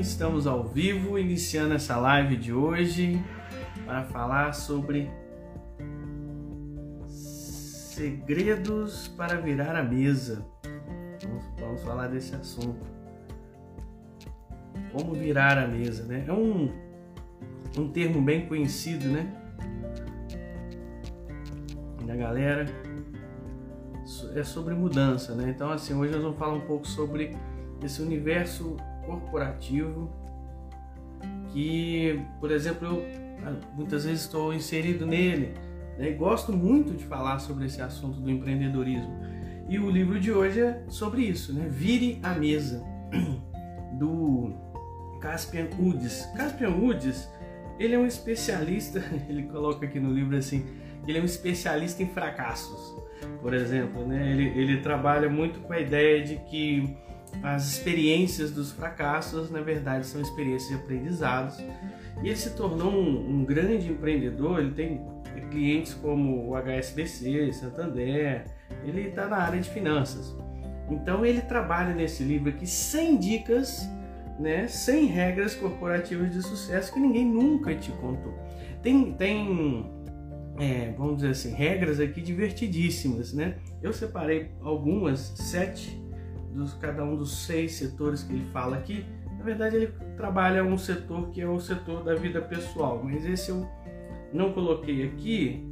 Estamos ao vivo, iniciando essa live de hoje para falar sobre segredos para virar a mesa. Vamos, vamos falar desse assunto. Como virar a mesa, né? É um, um termo bem conhecido, né? Da galera. É sobre mudança, né? Então, assim, hoje nós vamos falar um pouco sobre esse universo corporativo que, por exemplo, eu ah, muitas vezes estou inserido nele né? gosto muito de falar sobre esse assunto do empreendedorismo. E o livro de hoje é sobre isso, né? Vire a mesa, do Caspian Woods. Caspian Woods, ele é um especialista, ele coloca aqui no livro assim, ele é um especialista em fracassos, por exemplo, né? Ele, ele trabalha muito com a ideia de que as experiências dos fracassos, na verdade, são experiências de aprendizados. E ele se tornou um, um grande empreendedor, ele tem clientes como o HSBC, Santander, ele está na área de finanças. Então ele trabalha nesse livro aqui 100 dicas, né, 100 regras corporativas de sucesso que ninguém nunca te contou. Tem, tem é, vamos dizer assim, regras aqui divertidíssimas, né? Eu separei algumas, sete dos cada um dos seis setores que ele fala aqui. Na verdade, ele trabalha um setor que é o setor da vida pessoal, mas esse eu não coloquei aqui,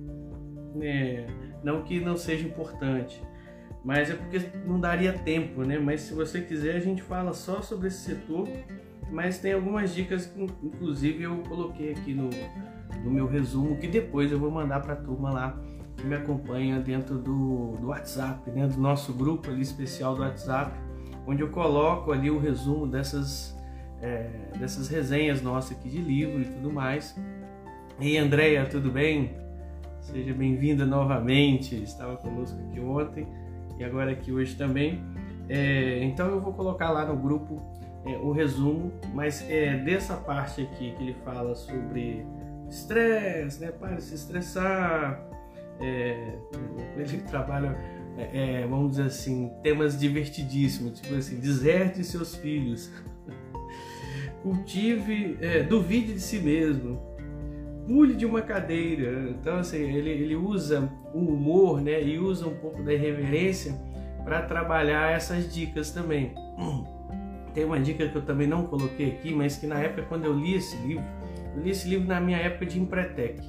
né, não que não seja importante, mas é porque não daria tempo, né? Mas se você quiser, a gente fala só sobre esse setor, mas tem algumas dicas que, inclusive, eu coloquei aqui no, no meu resumo, que depois eu vou mandar para a turma lá que me acompanha dentro do, do WhatsApp, né, do nosso grupo ali especial do WhatsApp, onde eu coloco ali o resumo dessas, é, dessas resenhas nossas aqui de livro e tudo mais. E Andréia, tudo bem? Seja bem-vinda novamente. Estava conosco aqui ontem e agora aqui hoje também. É, então eu vou colocar lá no grupo é, o resumo, mas é dessa parte aqui que ele fala sobre estresse, né? Para se estressar, é, ele trabalha, é, é, vamos dizer assim, temas divertidíssimos, tipo assim, deserte seus filhos, cultive, é, duvide de si mesmo, pule de uma cadeira. Então, assim, ele, ele usa o humor, né, e usa um pouco da irreverência para trabalhar essas dicas também. Tem uma dica que eu também não coloquei aqui, mas que na época quando eu li esse livro, eu li esse livro na minha época de Empretec,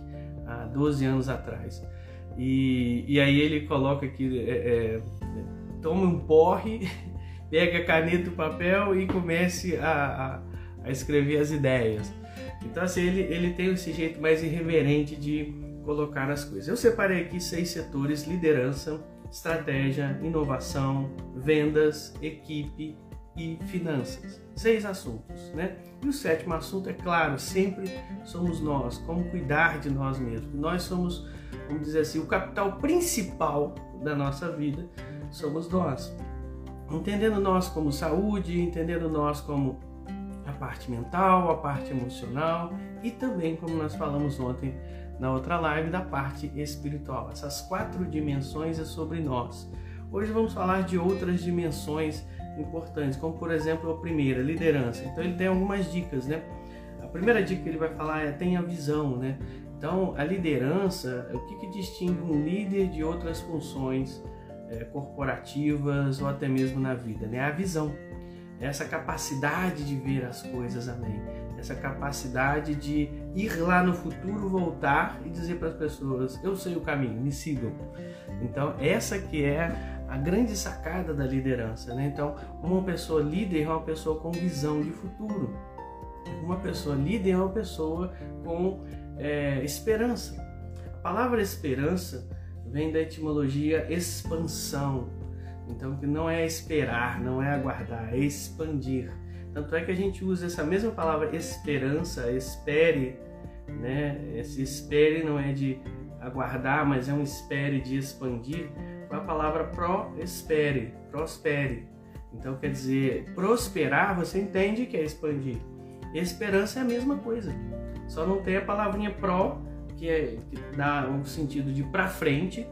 há 12 anos atrás. E, e aí ele coloca aqui, é, é, tome um porre, pega a caneta e papel e comece a, a, a, escrever as ideias. Então assim, ele, ele tem esse jeito mais irreverente de colocar as coisas. Eu separei aqui seis setores, liderança, estratégia, inovação, vendas, equipe e finanças. Seis assuntos, né? E o sétimo assunto, é claro, sempre somos nós, como cuidar de nós mesmos. Nós somos vamos dizer assim, o capital principal da nossa vida somos nós. Entendendo nós como saúde, entendendo nós como a parte mental, a parte emocional e também, como nós falamos ontem na outra live, da parte espiritual. Essas quatro dimensões é sobre nós. Hoje vamos falar de outras dimensões importantes, como por exemplo a primeira, liderança. Então ele tem algumas dicas, né? A primeira dica que ele vai falar é tenha visão, né? Então, a liderança, o que, que distingue um líder de outras funções é, corporativas ou até mesmo na vida? Né? A visão, essa capacidade de ver as coisas, amém? Essa capacidade de ir lá no futuro, voltar e dizer para as pessoas: eu sei o caminho, me sigam. Então, essa que é a grande sacada da liderança. Né? Então, uma pessoa líder é uma pessoa com visão de futuro. Uma pessoa líder é uma pessoa com é, esperança. A palavra esperança vem da etimologia expansão. Então, que não é esperar, não é aguardar, é expandir. Tanto é que a gente usa essa mesma palavra esperança, espere, né? Esse espere não é de aguardar, mas é um espere de expandir, com a palavra pro-espere, prospere. Então, quer dizer, prosperar, você entende que é expandir. Esperança é a mesma coisa. Só não tem a palavrinha pró, que, é, que dá um sentido de para frente,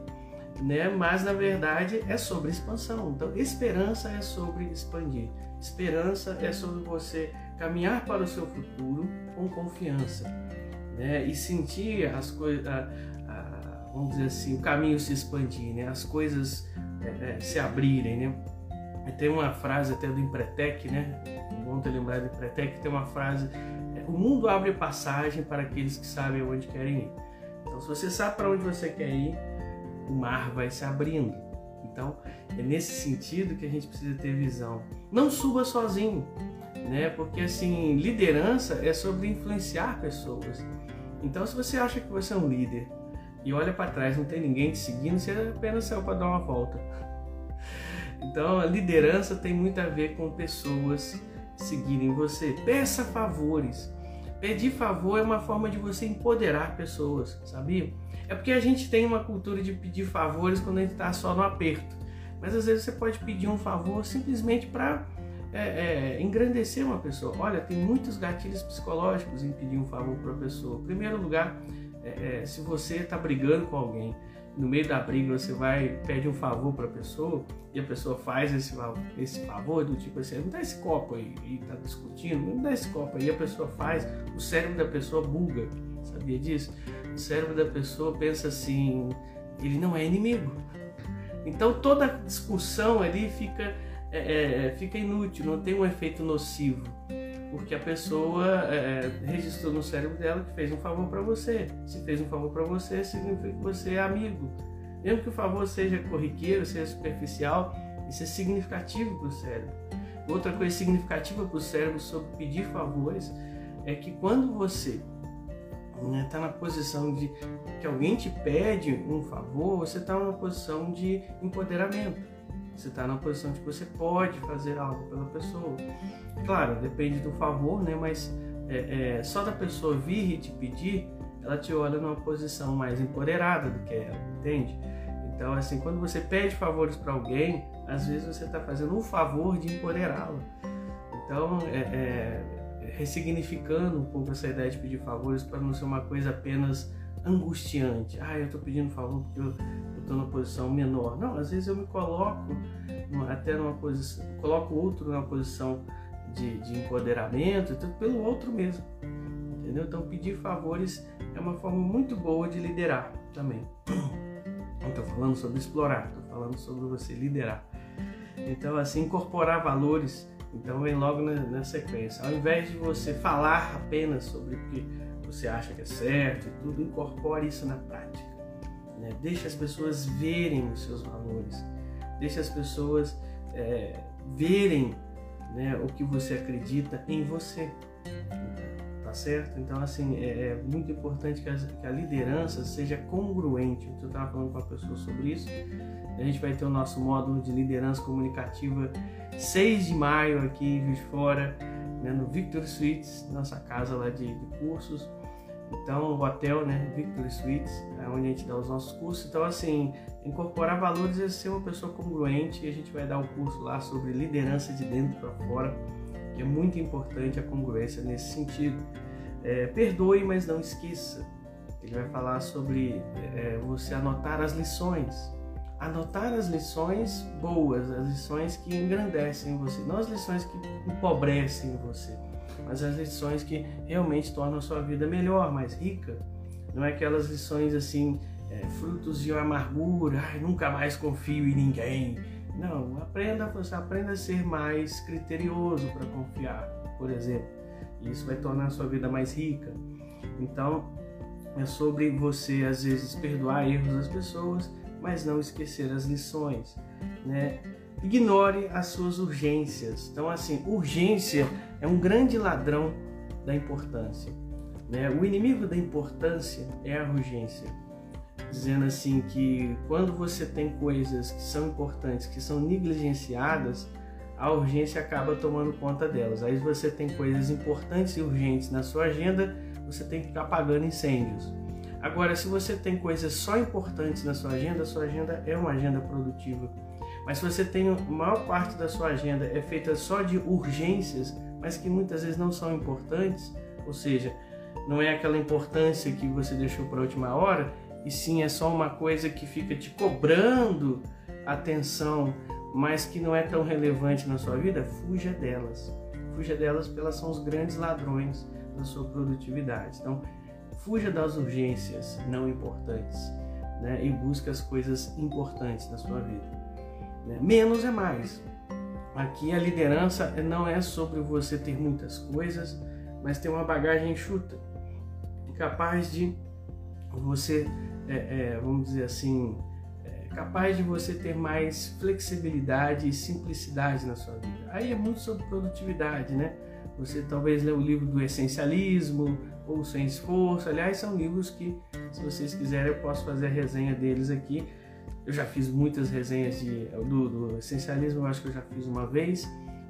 né? mas na verdade é sobre expansão. Então, esperança é sobre expandir. Esperança é sobre você caminhar para o seu futuro com confiança né? e sentir as coisas, vamos dizer assim, o caminho se expandir, né? as coisas é, é, se abrirem. Né? Tem uma frase até do Empretec, né? bom ter lembrado do Empretec, tem uma frase: o mundo abre passagem para aqueles que sabem onde querem ir. Então, se você sabe para onde você quer ir, o mar vai se abrindo. Então, é nesse sentido que a gente precisa ter visão. Não suba sozinho, né? Porque assim, liderança é sobre influenciar pessoas. Então, se você acha que você é um líder e olha para trás, não tem ninguém te seguindo, você apenas saiu para dar uma volta. Então, a liderança tem muito a ver com pessoas seguirem você. Peça favores. Pedir favor é uma forma de você empoderar pessoas, sabia? É porque a gente tem uma cultura de pedir favores quando a gente está só no aperto. Mas às vezes você pode pedir um favor simplesmente para é, é, engrandecer uma pessoa. Olha, tem muitos gatilhos psicológicos em pedir um favor para a pessoa. Em primeiro lugar, é, é se você está brigando com alguém, no meio da briga você vai pede um favor para a pessoa e a pessoa faz esse, esse favor do tipo assim, me dá esse copo aí e tá discutindo, me dá esse copo aí, e a pessoa faz, o cérebro da pessoa buga, sabia disso? O cérebro da pessoa pensa assim, ele não é inimigo. Então toda discussão ali fica, é, é, fica inútil, não tem um efeito nocivo porque a pessoa é, registrou no cérebro dela que fez um favor para você. Se fez um favor para você, significa que você é amigo. Mesmo que o favor seja corriqueiro, seja superficial, isso é significativo para o cérebro. Outra coisa significativa para o cérebro sobre pedir favores é que quando você está né, tá na posição de que alguém te pede um favor, você está numa posição de empoderamento. Você está na posição de que você pode fazer algo pela pessoa. Claro, depende do favor, né? Mas é, é, só da pessoa vir e te pedir, ela te olha numa posição mais empoderada do que ela, entende? Então, assim, quando você pede favores para alguém, às vezes você está fazendo um favor de empoderá-la. Então, é, é, ressignificando um pouco essa ideia de pedir favores para não ser uma coisa apenas angustiante. Ah, eu estou pedindo favor porque eu estou numa posição menor. Não, às vezes eu me coloco até numa posição, coloco outro numa posição de, de empoderamento, tudo pelo outro mesmo. Entendeu? Então pedir favores é uma forma muito boa de liderar também. Não estou falando sobre explorar, estou falando sobre você liderar. Então, assim, incorporar valores, então vem logo na, na sequência. Ao invés de você falar apenas sobre o que você acha que é certo e tudo, incorpore isso na prática. Né? Deixe as pessoas verem os seus valores, deixe as pessoas é, verem né, o que você acredita em você. Tá certo? Então, assim, é, é muito importante que a, que a, liderança seja congruente. Eu estava falando com a pessoa sobre isso. A gente vai ter o nosso módulo de liderança comunicativa 6 de maio aqui em Juiz Fora, né, no Victor Suites, nossa casa lá de, de cursos. Então, o hotel, né, Victory Suites, é onde a gente dá os nossos cursos. Então, assim, incorporar valores é ser uma pessoa congruente e a gente vai dar um curso lá sobre liderança de dentro para fora, que é muito importante a congruência nesse sentido. É, perdoe, mas não esqueça. Ele vai falar sobre é, você anotar as lições. Anotar as lições boas, as lições que engrandecem você, não as lições que empobrecem você mas as lições que realmente tornam a sua vida melhor, mais rica. Não é aquelas lições assim, é, frutos de amargura, ai, nunca mais confio em ninguém. Não, aprenda, aprenda a ser mais criterioso para confiar, por exemplo. E isso vai tornar a sua vida mais rica. Então, é sobre você às vezes perdoar erros das pessoas, mas não esquecer as lições, né? Ignore as suas urgências. Então, assim, urgência é um grande ladrão da importância. Né? O inimigo da importância é a urgência. Dizendo assim que quando você tem coisas que são importantes, que são negligenciadas, a urgência acaba tomando conta delas. Aí você tem coisas importantes e urgentes na sua agenda, você tem que ficar apagando incêndios. Agora, se você tem coisas só importantes na sua agenda, sua agenda é uma agenda produtiva. Mas se você tem a maior parte da sua agenda é feita só de urgências, mas que muitas vezes não são importantes, ou seja, não é aquela importância que você deixou para a última hora, e sim é só uma coisa que fica te cobrando atenção, mas que não é tão relevante na sua vida, fuja delas. fuja delas porque elas são os grandes ladrões da sua produtividade. Então, fuja das urgências não importantes né? e busque as coisas importantes da sua vida. Né? Menos é mais. Aqui a liderança não é sobre você ter muitas coisas, mas ter uma bagagem enxuta, capaz de você, é, é, vamos dizer assim, é, capaz de você ter mais flexibilidade e simplicidade na sua vida. Aí é muito sobre produtividade, né? Você talvez lê o livro do essencialismo ou sem esforço. Aliás, são livros que, se vocês quiserem, eu posso fazer a resenha deles aqui. Eu já fiz muitas resenhas de, do, do essencialismo, eu acho que eu já fiz uma vez,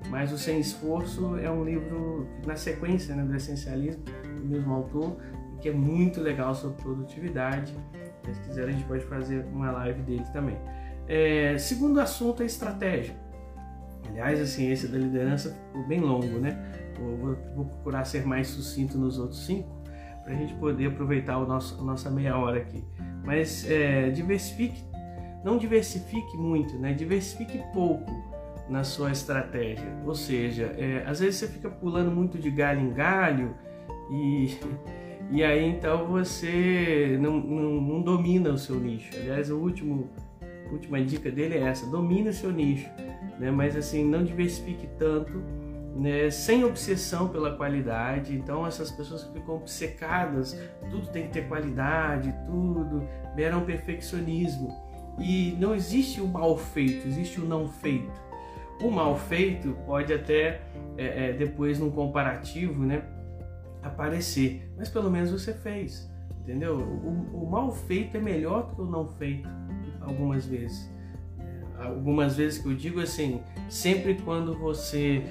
mas o Sem Esforço é um livro na sequência né, do essencialismo, do mesmo autor, que é muito legal sobre produtividade. Se quiserem, a gente pode fazer uma live dele também. É, segundo assunto é estratégia. Aliás, assim, esse da liderança ficou bem longo, né? Vou, vou procurar ser mais sucinto nos outros cinco para a gente poder aproveitar o nosso, a nossa meia hora aqui. Mas é, diversifique, não diversifique muito, né? diversifique pouco na sua estratégia. Ou seja, é, às vezes você fica pulando muito de galho em galho e, e aí então você não, não, não domina o seu nicho. Aliás, a última dica dele é essa: domine o seu nicho, né? mas assim, não diversifique tanto né, sem obsessão pela qualidade. Então essas pessoas que ficam obcecadas, tudo tem que ter qualidade, tudo, beram perfeccionismo. E não existe o mal feito, existe o não feito. O mal feito pode até é, é, depois num comparativo, né, aparecer, mas pelo menos você fez, entendeu? O, o mal feito é melhor do que o não feito, algumas vezes. Algumas vezes que eu digo assim, sempre quando você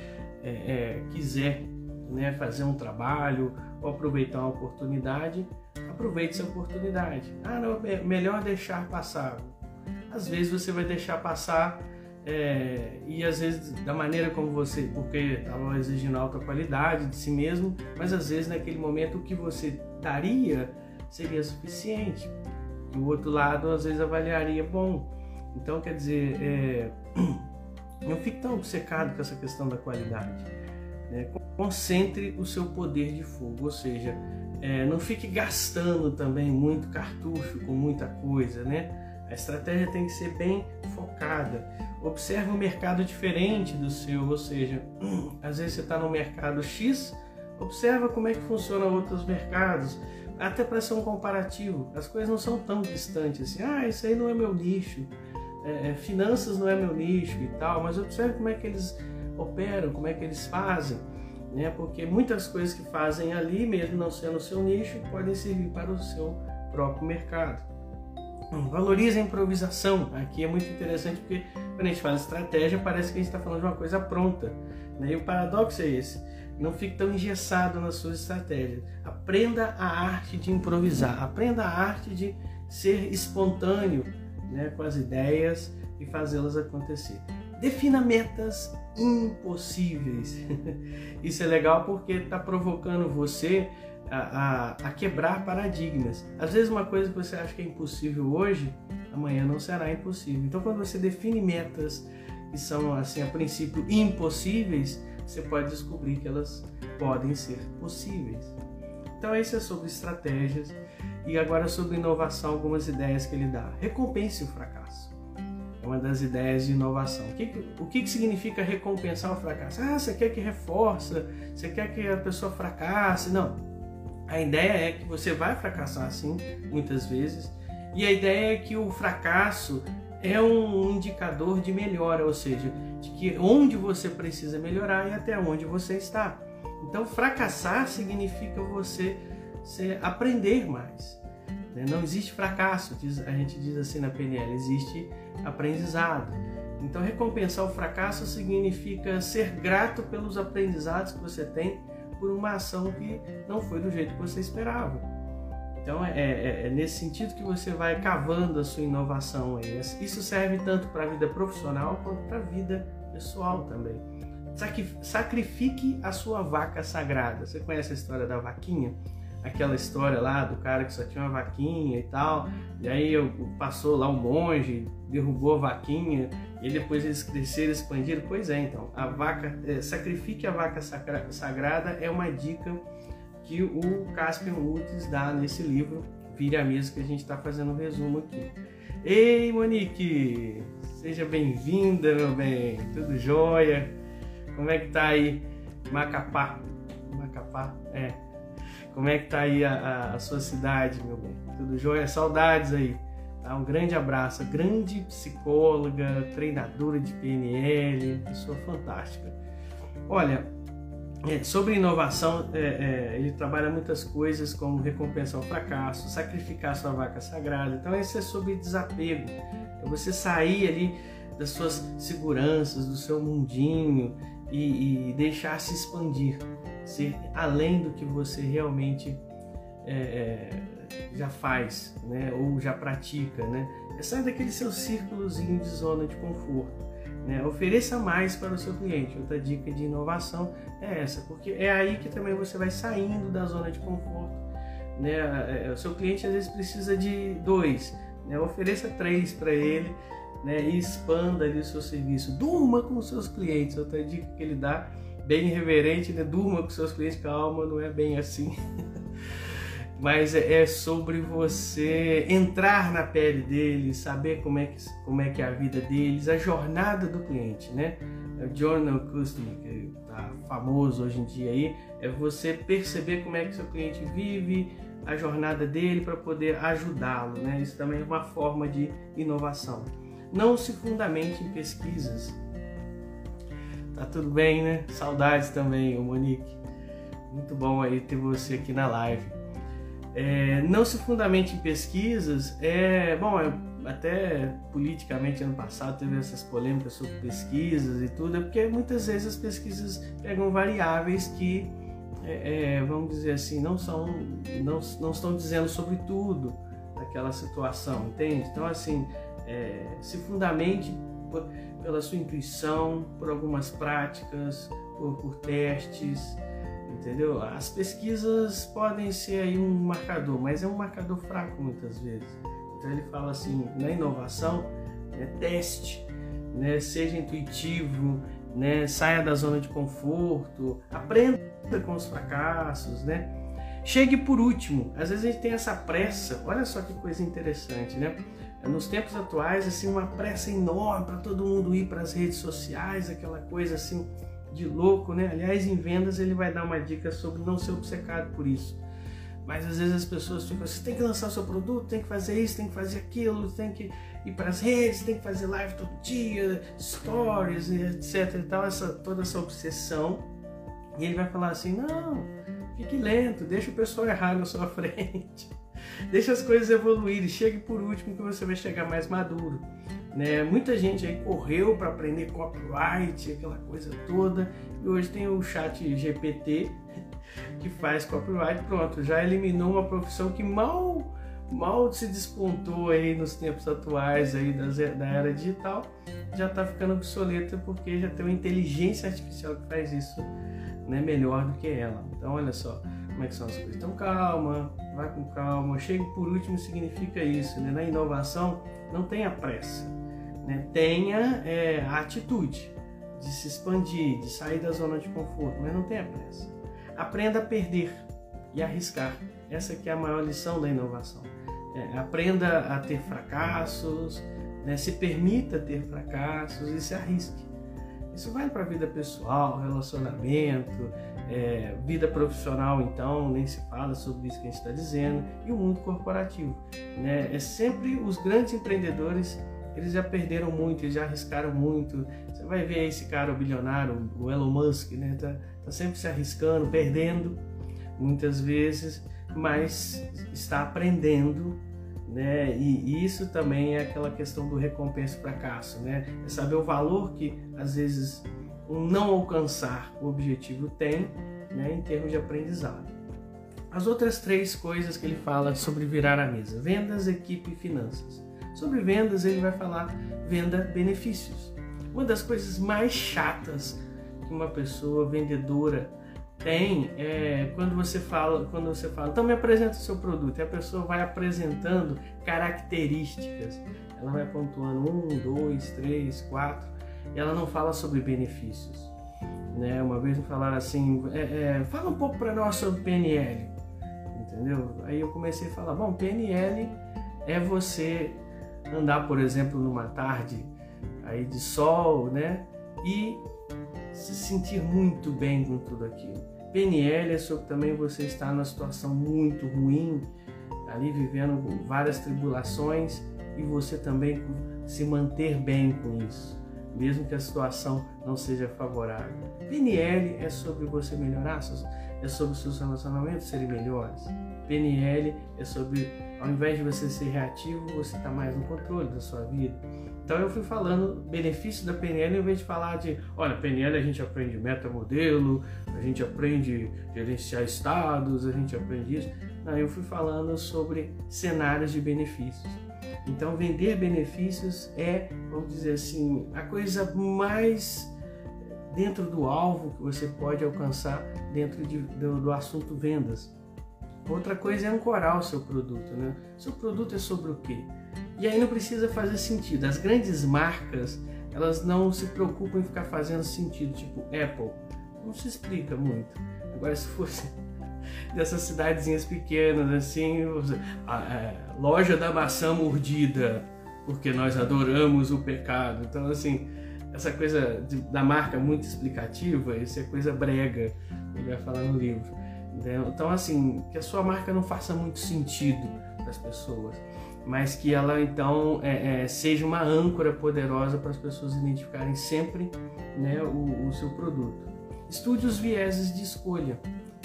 é, é, quiser né, fazer um trabalho ou aproveitar uma oportunidade, aproveite essa oportunidade. Ah, não, é melhor deixar passar. Às vezes você vai deixar passar é, e às vezes da maneira como você, porque estava exigindo alta qualidade de si mesmo, mas às vezes naquele momento o que você daria seria suficiente. E o outro lado às vezes avaliaria bom. Então quer dizer, é, Não fique tão obcecado com essa questão da qualidade. Né? Concentre o seu poder de fogo, ou seja, é, não fique gastando também muito cartucho com muita coisa, né? A estratégia tem que ser bem focada. Observe um mercado diferente do seu, ou seja, às vezes você está no mercado X, observa como é que funciona outros mercados, até para ser um comparativo. As coisas não são tão distantes assim, ah, isso aí não é meu nicho é, é, finanças não é meu nicho e tal, mas observe como é que eles operam, como é que eles fazem, né? Porque muitas coisas que fazem ali, mesmo não sendo o seu nicho, podem servir para o seu próprio mercado. Valorize a improvisação. Aqui é muito interessante porque quando a gente fala estratégia, parece que a gente está falando de uma coisa pronta. Né? E o paradoxo é esse. Não fique tão engessado nas suas estratégias. Aprenda a arte de improvisar. Aprenda a arte de ser espontâneo né, com as ideias e fazê-las acontecer. Defina metas impossíveis. Isso é legal porque está provocando você a, a, quebrar paradigmas. Às vezes uma coisa que você acha que é impossível hoje, amanhã não será impossível. Então quando você define metas que são assim a princípio impossíveis, você pode descobrir que elas podem ser possíveis. Então isso é sobre estratégias e agora sobre inovação, algumas ideias que ele dá. Recompense o fracasso. É uma das ideias de inovação. O que, o que significa recompensar o fracasso? Ah, você quer que reforça? Você quer que a pessoa fracasse? Não. A ideia é que você vai fracassar sim, muitas vezes. E a ideia é que o fracasso é um indicador de melhora, ou seja, de que onde você precisa melhorar e até onde você está. Então, fracassar significa você aprender mais. Né? Não existe fracasso, a gente diz assim na PNL, existe aprendizado. Então, recompensar o fracasso significa ser grato pelos aprendizados que você tem por uma ação que não foi do jeito que você esperava. Então, é, é, é nesse sentido que você vai cavando a sua inovação. Isso serve tanto para a vida profissional quanto para a vida pessoal também. Sacrifique a sua vaca sagrada. Você conhece a história da vaquinha? aquela história lá do cara que só tinha uma vaquinha e tal. E aí passou lá um monge, derrubou a vaquinha e depois eles cresceram, expandiram. Pois é, então, a vaca, é, sacrifique a vaca sagrada é uma dica que o Caspian Woods dá nesse livro, Vire a Mesa, que a gente está fazendo um resumo aqui. Ei, Monique! Seja bem-vinda, meu bem! Tudo jóia? Como é que tá aí Macapá? Macapá? É. Como é que tá aí a, a, a sua cidade, meu bem? Tudo jóia? Saudades aí! Tá? Um grande abraço, grande psicóloga, treinadora de PNL, pessoa fantástica. Olha, é, sobre inovação, é, é, ele trabalha muitas coisas como recompensa ao fracasso, sacrificar sua vaca sagrada. Então, isso é sobre desapego. É você sair ali das suas seguranças, do seu mundinho e, e deixar se expandir, ser além do que você realmente é, é já faz, né, ou já pratica, né? É sair daquele seu círculozinho de zona de conforto. Né? Ofereça mais para o seu cliente. Outra dica de inovação é essa, porque é aí que também você vai saindo da zona de conforto. Né? É, o seu cliente às vezes precisa de dois, né? ofereça três para ele né? e expanda ali o seu serviço. Durma com os seus clientes. Outra dica que ele dá, bem reverente, né? durma com os seus clientes. Calma, não é bem assim. mas é, é sobre você entrar na pele deles, saber como é que, como é, que é a vida deles, a jornada do cliente, né? O Journal Customer, que está famoso hoje em dia aí, é você perceber como é que seu cliente vive, a jornada dele para poder ajudá-lo, né? Isso também é uma forma de inovação. Não se fundamente em pesquisas. Tá tudo bem, né? Saudades também, Monique. Muito bom aí ter você aqui na live. É, não se fundamente em pesquisas, é bom, até politicamente ano passado teve essas polêmicas sobre pesquisas e tudo, é porque muitas vezes as pesquisas pegam variáveis que, é, é, vamos dizer assim, não são, não, não estão dizendo sobre tudo daquela situação, entende? Então assim, é, se fundamente por, pela sua intuição, por algumas práticas, por, por testes entendeu? As pesquisas podem ser aí um marcador, mas é um marcador fraco muitas vezes. Então ele fala assim, na inovação, né, teste, né, seja intuitivo, né, saia da zona de conforto, aprenda com os fracassos, né? Chegue por último. Às vezes a gente tem essa pressa. Olha só que coisa interessante, né? Nos tempos atuais, assim, uma pressa enorme para todo mundo ir para as redes sociais, aquela coisa assim, de louco, né? Aliás, em vendas ele vai dar uma dica sobre não ser obcecado por isso. Mas às vezes as pessoas ficam assim, tem que lançar o seu produto, tem que fazer isso, tem que fazer aquilo, tem que ir para as redes, tem que fazer live todo dia, stories, etc e tal, essa, toda essa obsessão. E ele vai falar assim, não, fique lento, deixa o pessoal errar na sua frente. deixa as coisas evoluírem, chegue por último que você vai chegar mais maduro. Né? Muita gente aí correu para aprender copyright, aquela coisa toda, e hoje tem o chat GPT que faz copyright, pronto, já eliminou uma profissão que mal mal se despontou aí nos tempos atuais aí da era digital, já está ficando obsoleta porque já tem uma inteligência artificial que faz isso né, melhor do que ela. Então olha só como é que são as coisas. Então calma, vai com calma. Chegue por último significa isso, né? Na inovação não tenha pressa né? tenha é, a atitude de se expandir, de sair da zona de conforto, mas não tenha pressa. Aprenda a perder e arriscar. Essa que é a maior lição da inovação. É, aprenda a ter fracassos, né? se permita ter fracassos e se arrisque. Isso vale para a vida pessoal, relacionamento, é, vida profissional, então, nem se fala sobre isso que a gente está dizendo, e o mundo corporativo. Né? É sempre os grandes empreendedores eles já perderam muito, eles já arriscaram muito. Você vai ver esse cara, o bilionário, o Elon Musk, né? Tá, tá sempre se arriscando, perdendo muitas vezes, mas está aprendendo, né? E, e isso também é aquela questão do recompensa fracasso, né? É saber o valor que às vezes um não alcançar o objetivo tem, né? Em termos de aprendizado. As outras três coisas que ele fala sobre virar a mesa: vendas, equipe e finanças. Sobre vendas, ele vai falar venda benefícios. Uma das coisas mais chatas que uma pessoa vendedora tem é, quando você fala, quando você fala, então me apresenta o seu produto, e a pessoa vai apresentando características. Ela vai pontuando um, dois, três, quatro, e ela não fala sobre benefícios. Né? Uma vez me falaram assim, é, é, fala um pouco para nós sobre PNL, entendeu? Aí eu comecei a falar, bom, PNL é você andar, por exemplo, numa tarde aí de sol, né? E se sentir muito bem com tudo aquilo. PNL é sobre também você estar numa situação muito ruim, ali vivendo várias tribulações e você também se manter bem com isso, mesmo que a situação não seja favorável. PNL é sobre você melhorar, é sobre seus relacionamentos serem melhores. PNL é sobre, ao invés de você ser reativo, você está mais no controle da sua vida. Então eu fui falando benefícios da PNL em vez de falar de, olha, PNL a gente aprende metamodelo, a gente aprende gerenciar estados, a gente aprende isso. Não, eu fui falando sobre cenários de benefícios. Então vender benefícios é, vamos dizer assim, a coisa mais dentro do alvo que você pode alcançar dentro de, do, do assunto vendas. Outra coisa é ancorar o seu produto, né? Seu produto é sobre o quê? E aí não precisa fazer sentido. As grandes marcas, elas não se preocupam em ficar fazendo sentido, tipo Apple. Não se explica muito. Agora, se fosse dessas cidadezinhas pequenas, assim, a, a loja da maçã mordida, porque nós adoramos o pecado. Então, assim, essa coisa de, da marca muito explicativa, isso é coisa brega, ele vai falar no livro. Então, assim, que a sua marca não faça muito sentido para as pessoas mas que ela então é, é, seja uma âncora poderosa para as pessoas identificarem sempre né, o, o, seu produto. Estude os vieses de escolha.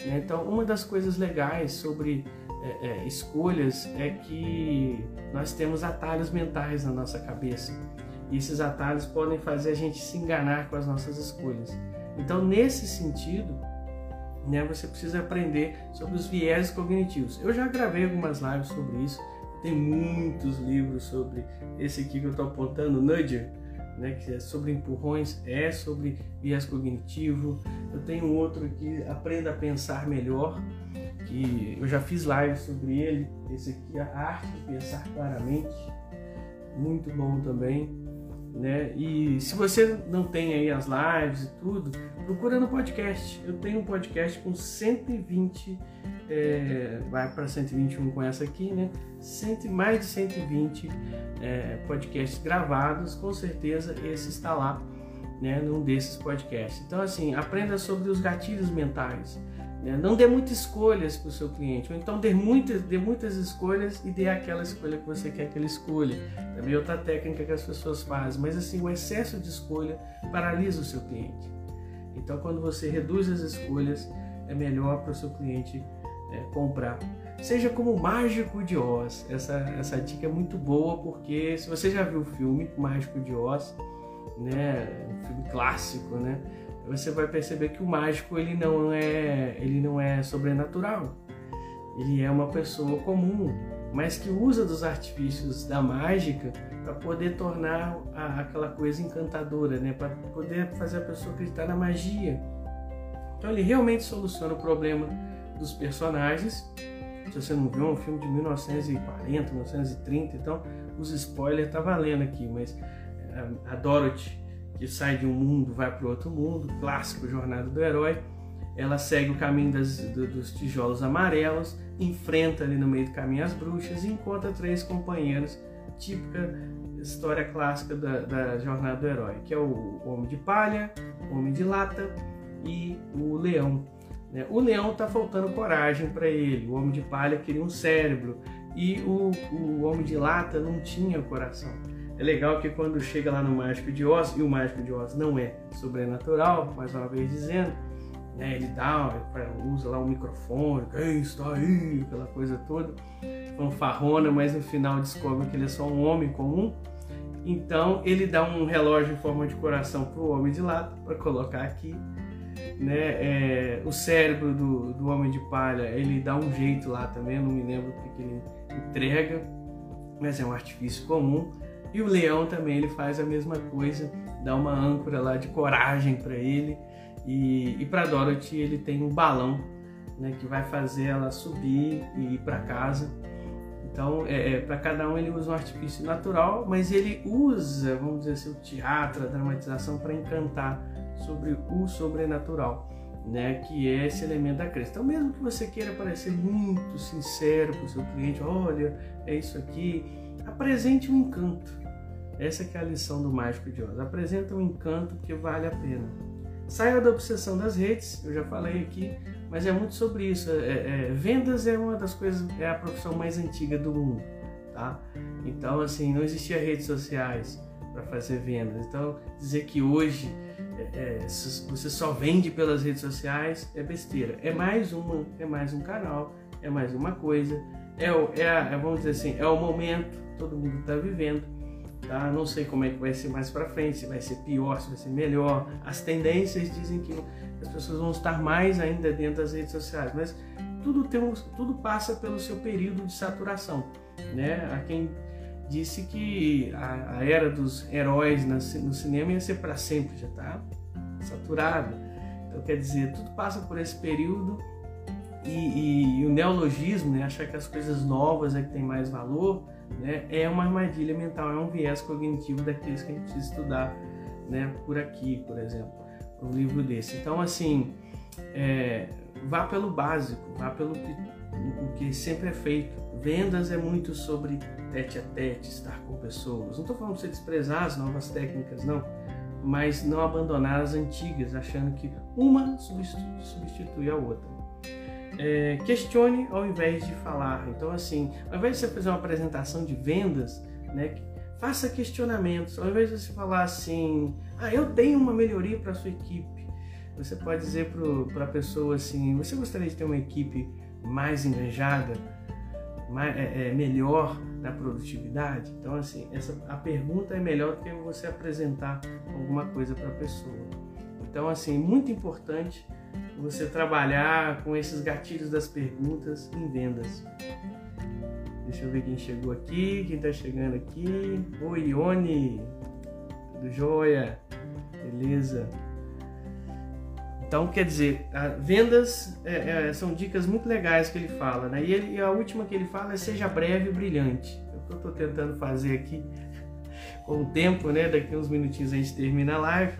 Né? Então, uma das coisas legais sobre é, é, escolhas é que nós temos atalhos mentais na nossa cabeça. E esses atalhos podem fazer a gente se enganar com as nossas escolhas. Então, nesse sentido, né, você precisa aprender sobre os vieses cognitivos. Eu já gravei algumas lives sobre isso tem muitos livros sobre esse aqui que eu estou apontando, Nudger, né, que é sobre empurrões, é sobre viés cognitivo. Eu tenho outro aqui, Aprenda a Pensar Melhor, que eu já fiz live sobre ele. Esse aqui, A Arte de Pensar Claramente, muito bom também. Né? E se você não tem aí as lives e tudo, procura no podcast. Eu tenho um podcast com 120 é, vai para 121 com essa aqui, né? Cento, mais de 120 é, podcasts gravados, com certeza esse está lá, né? Num desses podcasts. Então, assim, aprenda sobre os gatilhos mentais. Né? Não dê muitas escolhas para o seu cliente, ou então dê muitas, dê muitas escolhas e dê aquela escolha que você quer que ele escolha. Também é outra técnica que as pessoas fazem, mas assim, o excesso de escolha paralisa o seu cliente. Então, quando você reduz as escolhas, é melhor para o seu cliente é, comprar. Seja como o Mágico de Oz. Essa, essa dica é muito boa porque se você já viu o filme Mágico de Oz, né, um filme clássico, né, você vai perceber que o mágico ele não é ele não é sobrenatural. Ele é uma pessoa comum, mas que usa dos artifícios da mágica para poder tornar a, aquela coisa encantadora, né, para poder fazer a pessoa acreditar na magia. Então ele realmente soluciona o problema dos personagens. Se você não viu, é um filme de 1940, 1930, então os spoilers tá valendo aqui, mas eh, a Dorothy, que sai de um mundo, vai para outro mundo, clássico Jornada do Herói, ela segue o caminho das, do, dos tijolos amarelos, enfrenta ali no meio do caminho as bruxas e encontra três companheiros, típica história clássica da, da Jornada do Herói, que é o Homem de Palha, o Homem de Lata e o Leão. Né? O leão está faltando coragem para ele, o homem de palha queria um cérebro e o, o homem de lata não tinha coração. É legal que quando chega lá no Mágico de Oz, e o Mágico de Oz não é sobrenatural, mais uma vez dizendo, né, ele dá, usa lá um microfone, quem está aí, aquela coisa toda, fanfarrona, mas no final descobre que ele é só um homem comum. Então ele dá um relógio em forma de coração para o homem de lata, para colocar aqui, né? É, o cérebro do, do Homem de Palha, ele dá um jeito lá também, não me lembro o que ele entrega, mas é um artifício comum. E o leão também, ele faz a mesma coisa, dá uma âncora lá de coragem para ele E, e para Dorothy ele tem um balão né, que vai fazer ela subir e ir para casa. Então, é, é para cada um ele usa um artifício natural, mas ele usa, vamos dizer assim, o teatro, a dramatização para encantar sobre o sobrenatural, né, que é esse elemento da crença. Então, mesmo que você queira parecer muito sincero para o seu cliente, olha, é isso aqui, apresente um encanto. Essa é a lição do Mágico de Oz. Apresenta um encanto que vale a pena. Saia da obsessão das redes, eu já falei aqui, mas é muito sobre isso. É, é, vendas é uma das coisas, é a profissão mais antiga do mundo, tá? Então, assim, não existia redes sociais para fazer vendas. Então, dizer que hoje é, é você só vende pelas redes sociais é besteira. É mais uma, é mais um canal, é mais uma coisa. É, é, vamos dizer assim, é o momento, todo mundo está vivendo Tá? Não sei como é que vai ser mais para frente, se vai ser pior, se vai ser melhor. As tendências dizem que as pessoas vão estar mais ainda dentro das redes sociais, mas tudo, tem um, tudo passa pelo seu período de saturação. Né? Há quem disse que a, a era dos heróis no cinema ia ser para sempre, já está saturado. Então, quer dizer, tudo passa por esse período e, e, e o neologismo, né? achar que as coisas novas é que tem mais valor, né, é uma armadilha mental, é um viés cognitivo daqueles que a gente precisa estudar né, por aqui, por exemplo, um livro desse. Então, assim, é, vá pelo básico, vá pelo que, o que sempre é feito. Vendas é muito sobre tete a tete, estar com pessoas. Não estou falando para você desprezar as novas técnicas, não, mas não abandonar as antigas, achando que uma substitui a outra é, questione ao invés de falar. Então, assim, ao invés de você fazer uma apresentação de vendas, né, faça questionamentos. Ao invés de você falar assim, ah, eu tenho uma melhoria para a sua equipe, você pode dizer para a pessoa assim, você gostaria de ter uma equipe mais engajada, mais, é, é, melhor na produtividade? Então, assim, essa, a pergunta é melhor do que você apresentar alguma coisa para a pessoa. Então, assim, muito importante você trabalhar com esses gatilhos das perguntas em vendas. Deixa eu ver quem chegou aqui, quem está chegando aqui. Oi, Ione, do Joia, beleza. Então, quer dizer, vendas é, é, são dicas muito legais que ele fala, né? E, ele, e, a última que ele fala é seja breve e brilhante. É o que eu estou tentando fazer aqui com o tempo, né? Daqui uns minutinhos a gente termina a live.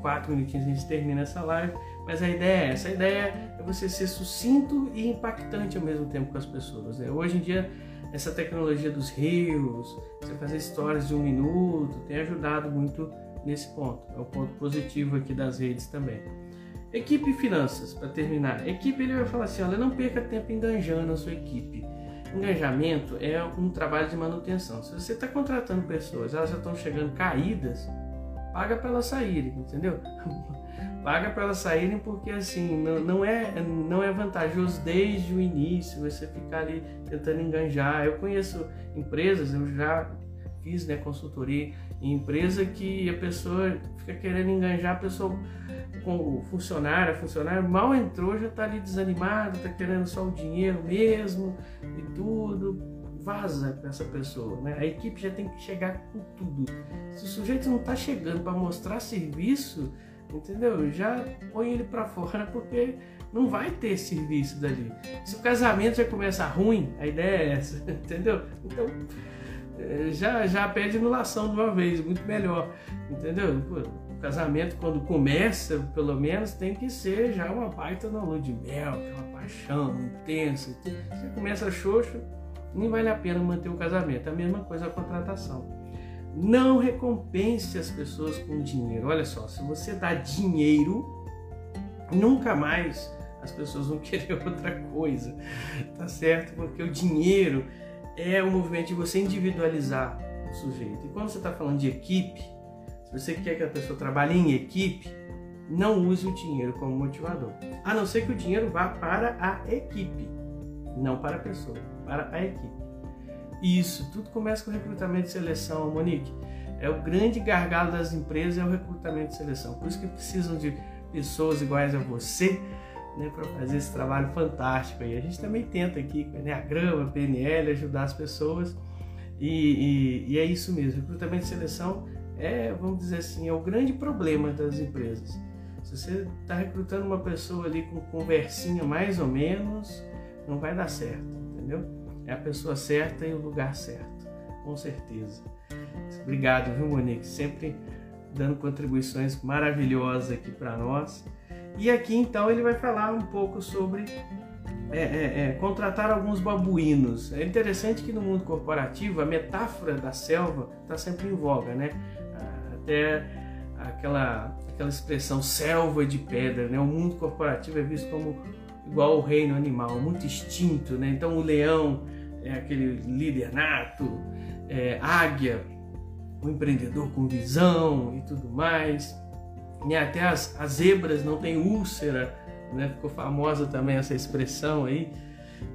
Quatro minutinhos a gente termina essa live. Mas a ideia é essa, a ideia é você ser sucinto e impactante ao mesmo tempo com as pessoas. Né? Hoje em dia, essa tecnologia dos rios, você fazer histórias de um minuto, tem ajudado muito nesse ponto. É o ponto positivo aqui das redes também. Equipe e finanças, para terminar. Equipe, ele vai falar assim, olha, não perca tempo enganjando a sua equipe. Engajamento é um trabalho de manutenção. Se você está contratando pessoas, elas já estão chegando caídas, paga para elas saírem, entendeu? paga para elas saírem porque assim não, não, é não é vantajoso desde o início você ficar ali tentando enganjar. Eu conheço empresas, eu já fiz né, consultoria em empresa que a pessoa fica querendo enganjar a pessoa com o funcionário, a funcionária mal entrou, já está ali desanimado, está querendo só o dinheiro mesmo e tudo. Vaza com essa pessoa, né? A equipe já tem que chegar com tudo. Se o sujeito não está chegando para mostrar serviço, entendeu? Já põe ele para fora porque não vai ter serviço dali. Se o casamento já começa ruim, a ideia é essa, entendeu? Então é, já, já pede anulação de uma vez, muito melhor, entendeu? O casamento quando começa, pelo menos, tem que ser já uma baita na lua de mel, que uma paixão intensa. Você começa xoxo, nem vale a pena manter o casamento. A mesma coisa a contratação. Não recompense as pessoas com dinheiro. Olha só, se você dá dinheiro, nunca mais as pessoas vão querer outra coisa, tá certo? Porque o dinheiro é o movimento de você individualizar o sujeito. E quando você está falando de equipe, se você quer que a pessoa trabalhe em equipe, não use o dinheiro como motivador. A não ser que o dinheiro vá para a equipe, não para a pessoa, para a equipe. Isso, tudo começa com recrutamento e seleção, Monique. É o grande gargalo das empresas é o recrutamento e seleção. Por isso que precisam de pessoas iguais a você, né, para fazer esse trabalho fantástico aí. A gente também tenta aqui com Enneagrama, PNL, ajudar as pessoas. E, e, e, é isso mesmo. Recrutamento e seleção é, vamos dizer assim, é o grande problema das empresas. Se você está recrutando uma pessoa ali com conversinha mais ou menos, não vai dar certo, entendeu? É a pessoa certa e o lugar certo, com certeza. Obrigado, viu, Monique? Sempre dando contribuições maravilhosas aqui para nós. E aqui então ele vai falar um pouco sobre é, é, é, contratar alguns babuínos. É interessante que no mundo corporativo a metáfora da selva está sempre em voga, né? Até aquela, aquela expressão selva de pedra, né? O mundo corporativo é visto como igual o reino animal, muito extinto, né? Então o leão é aquele líder nato, é, águia, o empreendedor com visão e tudo mais. E até as, as zebras não têm úlcera, né? Ficou famosa também essa expressão aí.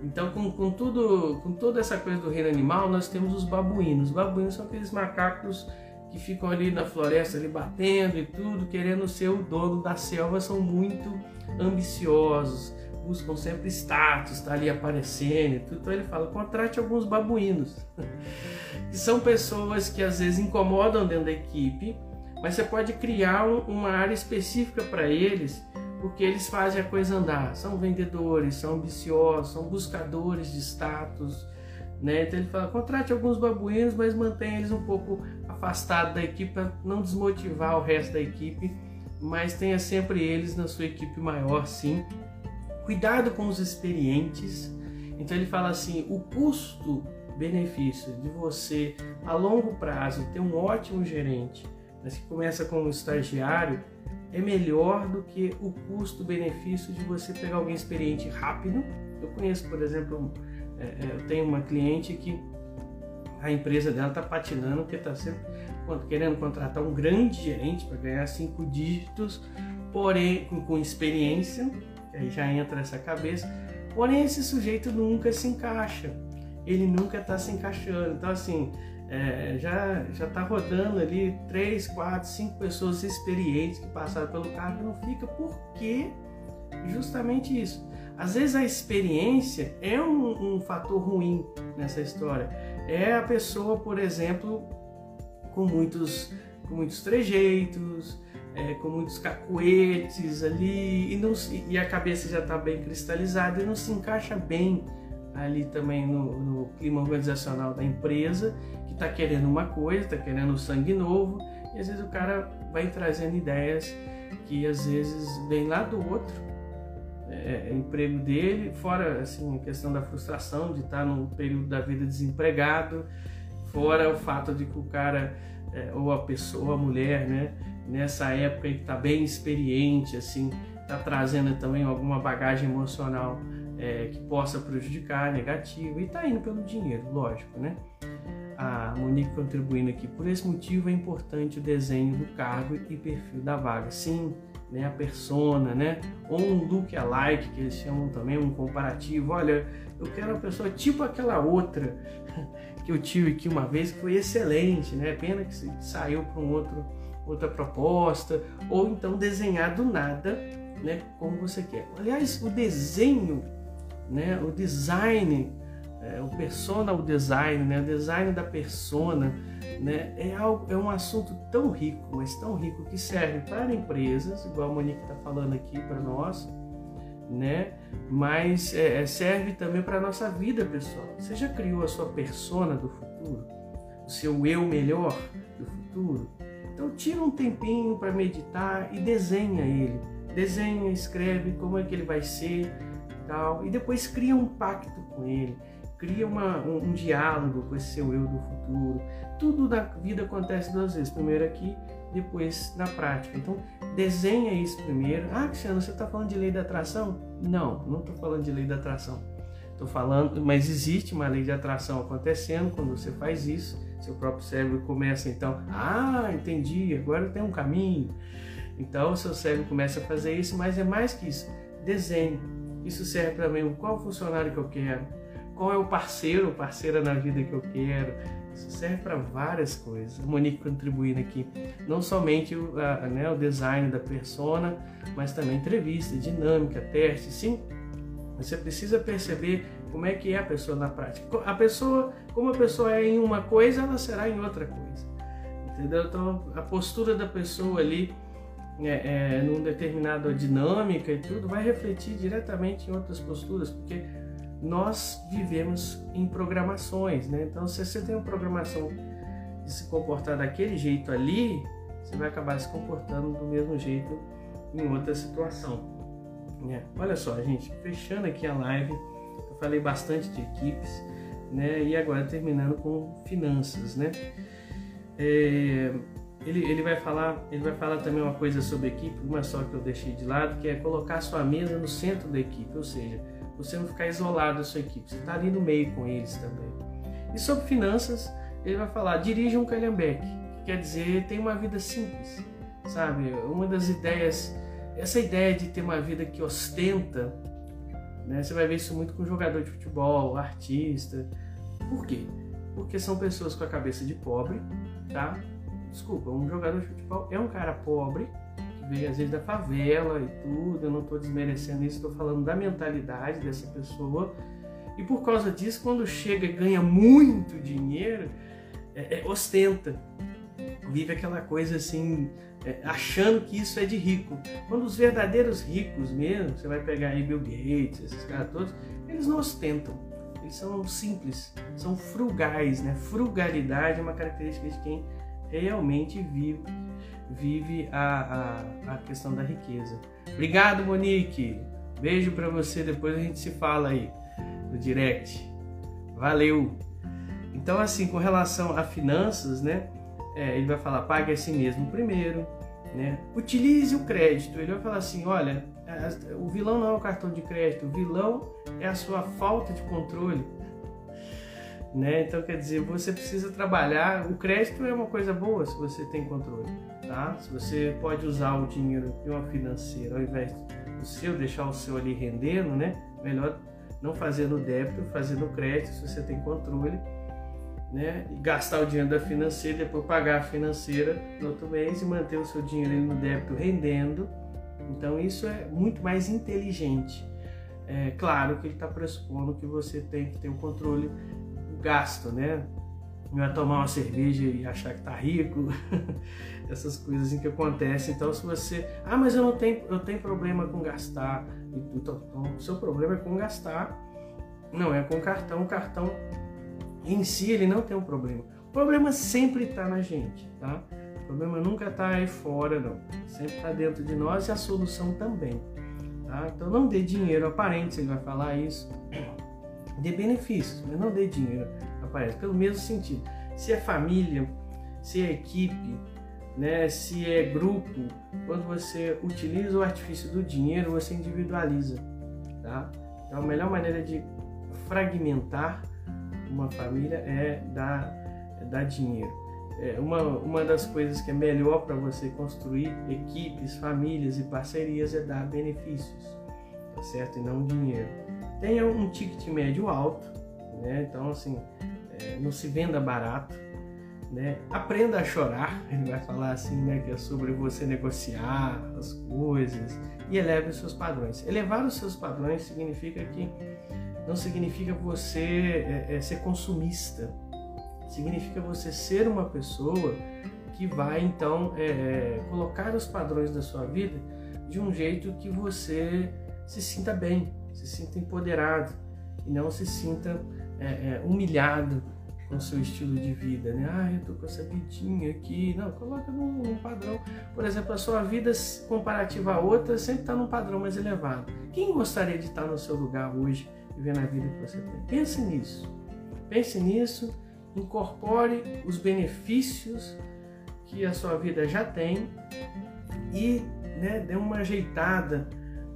Então, com, com, tudo, com toda essa coisa do reino animal, nós temos os babuínos. Os babuínos são aqueles macacos que ficam ali na floresta, ali batendo e tudo, querendo ser o dono da selva, são muito ambiciosos, buscam sempre status, tá ali aparecendo. Então ele fala, contrate alguns babuínos, que são pessoas que às vezes incomodam dentro da equipe, mas você pode criar um, uma área específica para eles porque eles fazem a coisa andar. São vendedores, são ambiciosos, são buscadores de status. Né? Então ele fala: contrate alguns babuínos, mas mantenha eles um pouco afastados da equipe para não desmotivar o resto da equipe, mas tenha sempre eles na sua equipe maior, sim. Cuidado com os experientes. Então ele fala assim: o custo-benefício de você a longo prazo ter um ótimo gerente, mas que começa como estagiário é melhor do que o custo-benefício de você pegar alguém experiente rápido. Eu conheço, por exemplo, é, é, eu tenho uma cliente que a empresa dela está patinando porque está sempre querendo contratar um grande gerente para ganhar cinco dígitos, porém com, com experiência, aí já entra essa cabeça. Porém, esse sujeito nunca se encaixa, ele nunca está se encaixando. Então, assim, é, já já está rodando ali três, quatro, cinco pessoas experientes que passaram pelo carro e não fica porque justamente isso. Às vezes a experiência é um, um fator ruim nessa história. É a pessoa, por exemplo, com muitos com muitos trejeitos, é, com muitos cacuetes ali e, não, e a cabeça já está bem cristalizada e não se encaixa bem ali também no, no clima organizacional da empresa, que está querendo uma coisa, está querendo sangue novo, e às vezes o cara vai trazendo ideias que às vezes vem lá do outro, é, é emprego dele, fora assim, a questão da frustração de estar tá num período da vida desempregado, fora o fato de que o cara, é, ou a pessoa, a mulher, né, nessa época que está bem experiente, assim, está trazendo também alguma bagagem emocional é, que possa prejudicar, negativo, e está indo pelo dinheiro, lógico, né? A Monique contribuindo aqui. Por esse motivo é importante o desenho do cargo e perfil da vaga. Sim, né, a persona, né? Ou um look alike, que eles chamam também, um comparativo. Olha, eu quero uma pessoa tipo aquela outra que eu tive aqui uma vez, que foi excelente, né? Pena que saiu para um outro, outra proposta, ou então desenhar do nada, né? Como você quer. Aliás, o desenho né? O design, é, o personal design, né? O design da persona, né? É, algo, é um assunto tão rico, mas tão rico que serve para empresas, igual a Monique está falando aqui para nós, né? Mas é, é serve também para a nossa vida pessoal. Você já criou a sua persona do futuro? O seu eu melhor do futuro? Então tira um tempinho para meditar e desenha ele. Desenha, escreve como é que ele vai ser, tal, e depois cria um pacto com ele, cria uma, um, um, diálogo com esse seu eu do futuro. Tudo na vida acontece duas vezes, primeiro aqui, depois na prática. Então, desenha isso primeiro. Ah, Cristiano, você está falando de lei da atração? Não, não estou falando de lei da atração. Estou falando, mas existe uma lei de atração acontecendo quando você faz isso. Seu próprio cérebro começa então, ah, entendi, agora tem um caminho. Então, seu cérebro começa a fazer isso, mas é mais que isso. Desenhe isso serve para mim qual funcionário que eu quero, qual é o parceiro ou parceira na vida que eu quero. Isso serve para várias coisas. A Monique contribuindo aqui, não somente o, a, né, o design da persona, mas também entrevista, dinâmica, teste. Sim, você precisa perceber como é que é a pessoa na prática. A pessoa, como a pessoa é em uma coisa, ela será em outra coisa. Entendeu? Então, a postura da pessoa ali é, é, numa determinada dinâmica e tudo, vai refletir diretamente em outras posturas, porque nós vivemos em programações, né? Então, se você tem uma programação de se comportar daquele jeito ali, você vai acabar se comportando do mesmo jeito em outra situação. Né? Olha só, gente, fechando aqui a live, falei bastante de equipes, né? E agora terminando com finanças, né? É, ele, ele vai falar ele vai falar também uma coisa sobre equipe, uma só que eu deixei de lado, que é colocar sua mesa no centro da equipe, ou seja, você não ficar isolado da sua equipe, você está ali no meio com eles também. E sobre finanças, ele vai falar, dirija um calhambeque, que quer dizer, tem uma vida simples, sabe? Uma das ideias, essa ideia de ter uma vida que ostenta, né? Você vai ver isso muito com jogador de futebol, artista. Por quê? Porque são pessoas com a cabeça de pobre, tá? Desculpa, um jogador de futebol é um cara pobre, que veio às vezes da favela e tudo, eu não estou desmerecendo isso, estou falando da mentalidade dessa pessoa. E por causa disso, quando chega e ganha muito dinheiro, é, é, ostenta, vive aquela coisa assim, é, achando que isso é de rico. Quando os verdadeiros ricos mesmo, você vai pegar aí Bill Gates, esses caras todos, eles não ostentam, eles são simples, são frugais, né? Frugalidade é uma característica de quem realmente vive, vive a, a, a questão da riqueza. Obrigado, Monique. Beijo para você. Depois a gente se fala aí no direct. Valeu. Então, assim, com relação a finanças, né? É, ele vai falar, pague a si mesmo primeiro, né? Utilize o crédito. Ele vai falar assim, olha, o vilão não é o cartão de crédito, o vilão é a sua falta de controle. Né? Então, quer dizer, você precisa trabalhar. O crédito é uma coisa boa se você tem controle, tá? Se você pode usar o dinheiro de uma financeira ao invés do seu, deixar o seu ali rendendo, né? Melhor não fazer no débito, fazer no crédito se você tem controle, né? E gastar o dinheiro da financeira, depois pagar a financeira no outro mês e manter o seu dinheiro no débito rendendo. Então, isso é muito mais inteligente. É claro que ele está pressupondo que você tem que ter o controle gasto, né? Não vai tomar uma cerveja e achar que tá rico, essas coisas assim que acontecem. Então, se você, ah, mas eu não tenho, eu tenho problema com gastar, então, o seu problema é com gastar, não é com cartão. O cartão em si ele não tem um problema. O problema sempre está na gente, tá? O problema nunca está aí fora, não. Sempre está dentro de nós e a solução também. Tá? Então não dê dinheiro aparente, ele vai falar isso dê benefícios, mas não dê dinheiro, aparece pelo mesmo sentido. Se é família, se é equipe, né, se é grupo, quando você utiliza o artifício do dinheiro, você individualiza, tá? Então a melhor maneira de fragmentar uma família é dar, é dar dinheiro. É uma, uma das coisas que é melhor para você construir equipes, famílias e parcerias é dar benefícios, tá certo? E não dinheiro tenha um ticket médio alto, né? Então, assim, é, não se venda barato, né? Aprenda a chorar, ele vai falar assim, né? Que é sobre você negociar as coisas e eleve os seus padrões. Elevar os seus padrões significa que não significa você é, é, ser consumista, significa você ser uma pessoa que vai então é, é, colocar os padrões da sua vida de um jeito que você se sinta bem, se sinta empoderado e não se sinta é, é, humilhado com seu estilo de vida, né? Ah, eu tô com essa vidinha aqui. Não, coloca num, num padrão. Por exemplo, a sua vida comparativa a outra sempre está num padrão mais elevado. Quem gostaria de estar no seu lugar hoje, vivendo a vida que você tem? Pense nisso. Pense nisso, incorpore os benefícios que a sua vida já tem e né, dê uma ajeitada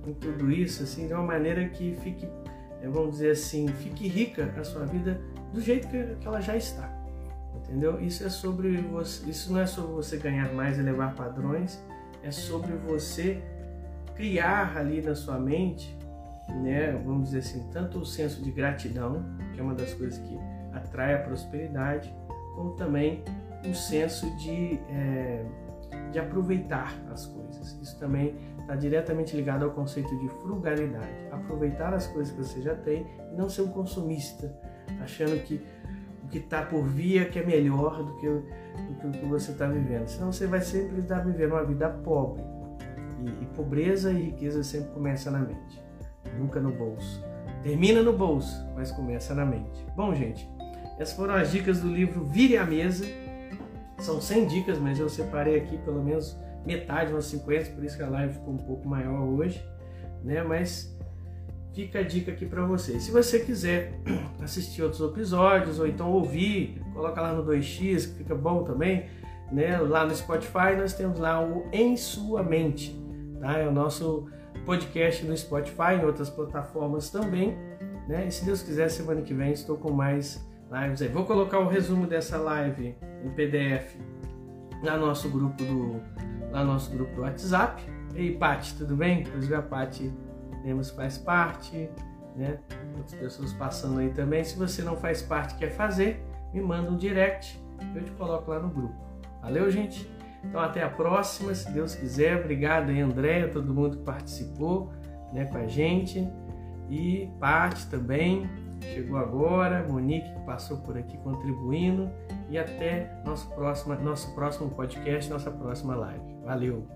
em tudo isso, assim, de uma maneira que fique, eh, vamos dizer assim, fique rica a sua vida do jeito que, ela já está. Entendeu? Isso é sobre você, isso não é sobre você ganhar mais e levar padrões, é sobre você criar ali na sua mente, né, vamos dizer assim, tanto o senso de gratidão, que é uma das coisas que atrai a prosperidade, como também o senso de, é, de aproveitar as coisas. Isso também está diretamente ligado ao conceito de frugalidade. Aproveitar as coisas que você já tem e não ser um consumista, achando que o que está por vir é que é melhor do que, do que você está vivendo. Senão você vai sempre estar vivendo uma vida pobre. E, e pobreza e riqueza sempre começa na mente, nunca no bolso. Termina no bolso, mas começa na mente. Bom, gente, essas foram as dicas do livro Vire a Mesa. São 100 dicas, mas eu separei aqui pelo menos metade, umas 50, por isso que a live ficou um pouco maior hoje, né? Mas fica a dica aqui para vocês. Se você quiser assistir outros episódios ou então ouvir, coloca lá no 2x, que fica bom também, né? Lá no Spotify nós temos lá o Em Sua Mente, tá? É o nosso podcast no Spotify, em outras plataformas também, né? E se Deus quiser, semana que vem estou com mais lives aí. Vou colocar o resumo dessa live em PDF lá no nosso grupo do lá no nosso grupo do WhatsApp. Ei, Pati, tudo bem? Inclusive a Pati Lemos faz parte, né? Outras pessoas passando aí também. Se você não faz parte quer fazer, me manda um direct, eu te coloco lá no grupo. Valeu, gente? Então até a próxima, se Deus quiser. Obrigado aí, André, todo mundo que participou né, com a gente. E Pati também, chegou agora, Monique que passou por aqui contribuindo. E até nosso próximo, nosso próximo podcast, nossa próxima live. Valeu!